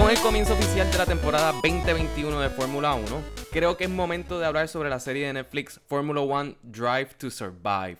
Con el comienzo oficial de la temporada 2021 de Fórmula 1, creo que es momento de hablar sobre la serie de Netflix Fórmula 1 Drive to Survive.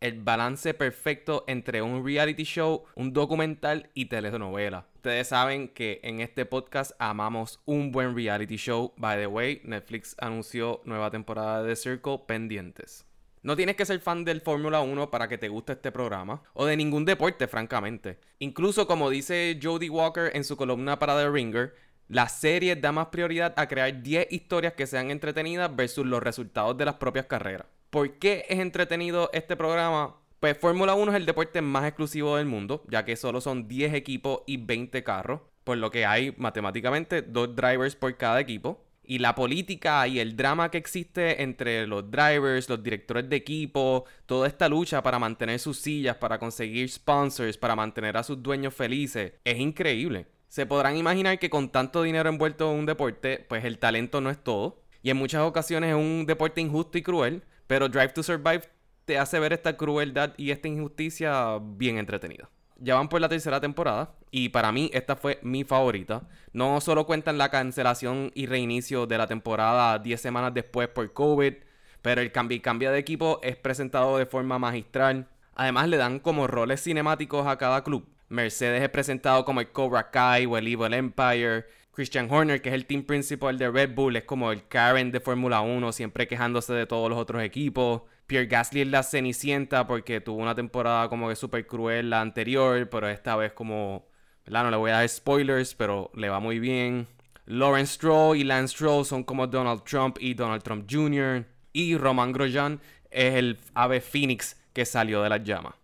El balance perfecto entre un reality show, un documental y telenovela. Ustedes saben que en este podcast amamos un buen reality show. By the way, Netflix anunció nueva temporada de Circle pendientes. No tienes que ser fan del Fórmula 1 para que te guste este programa, o de ningún deporte, francamente. Incluso como dice Jodie Walker en su columna para The Ringer, la serie da más prioridad a crear 10 historias que sean entretenidas versus los resultados de las propias carreras. ¿Por qué es entretenido este programa? Pues Fórmula 1 es el deporte más exclusivo del mundo, ya que solo son 10 equipos y 20 carros, por lo que hay matemáticamente dos drivers por cada equipo y la política y el drama que existe entre los drivers, los directores de equipo, toda esta lucha para mantener sus sillas, para conseguir sponsors, para mantener a sus dueños felices, es increíble. Se podrán imaginar que con tanto dinero envuelto en un deporte, pues el talento no es todo. Y en muchas ocasiones es un deporte injusto y cruel, pero Drive to Survive te hace ver esta crueldad y esta injusticia bien entretenida ya van por la tercera temporada y para mí esta fue mi favorita. No solo cuentan la cancelación y reinicio de la temporada 10 semanas después por COVID, pero el cambio, cambio de equipo es presentado de forma magistral. Además le dan como roles cinemáticos a cada club. Mercedes es presentado como el Cobra Kai o el Evil Empire. Christian Horner, que es el team principal de Red Bull, es como el Karen de Fórmula 1, siempre quejándose de todos los otros equipos. Pierre Gasly es la Cenicienta porque tuvo una temporada como que súper cruel la anterior, pero esta vez como, ¿verdad? No le voy a dar spoilers, pero le va muy bien. Lawrence Stroll y Lance Stroll son como Donald Trump y Donald Trump Jr. Y Roman Grosjean es el ave Phoenix que salió de las llamas.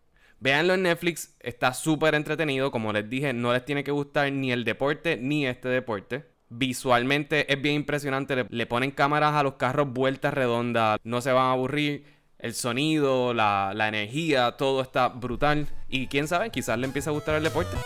Véanlo en Netflix, está súper entretenido. Como les dije, no les tiene que gustar ni el deporte ni este deporte. Visualmente es bien impresionante. Le, ponen cámaras a los carros vueltas redondas. No se van a aburrir el sonido, la, energía, todo está brutal. Y quién sabe, quizás le empiece a gustar el deporte.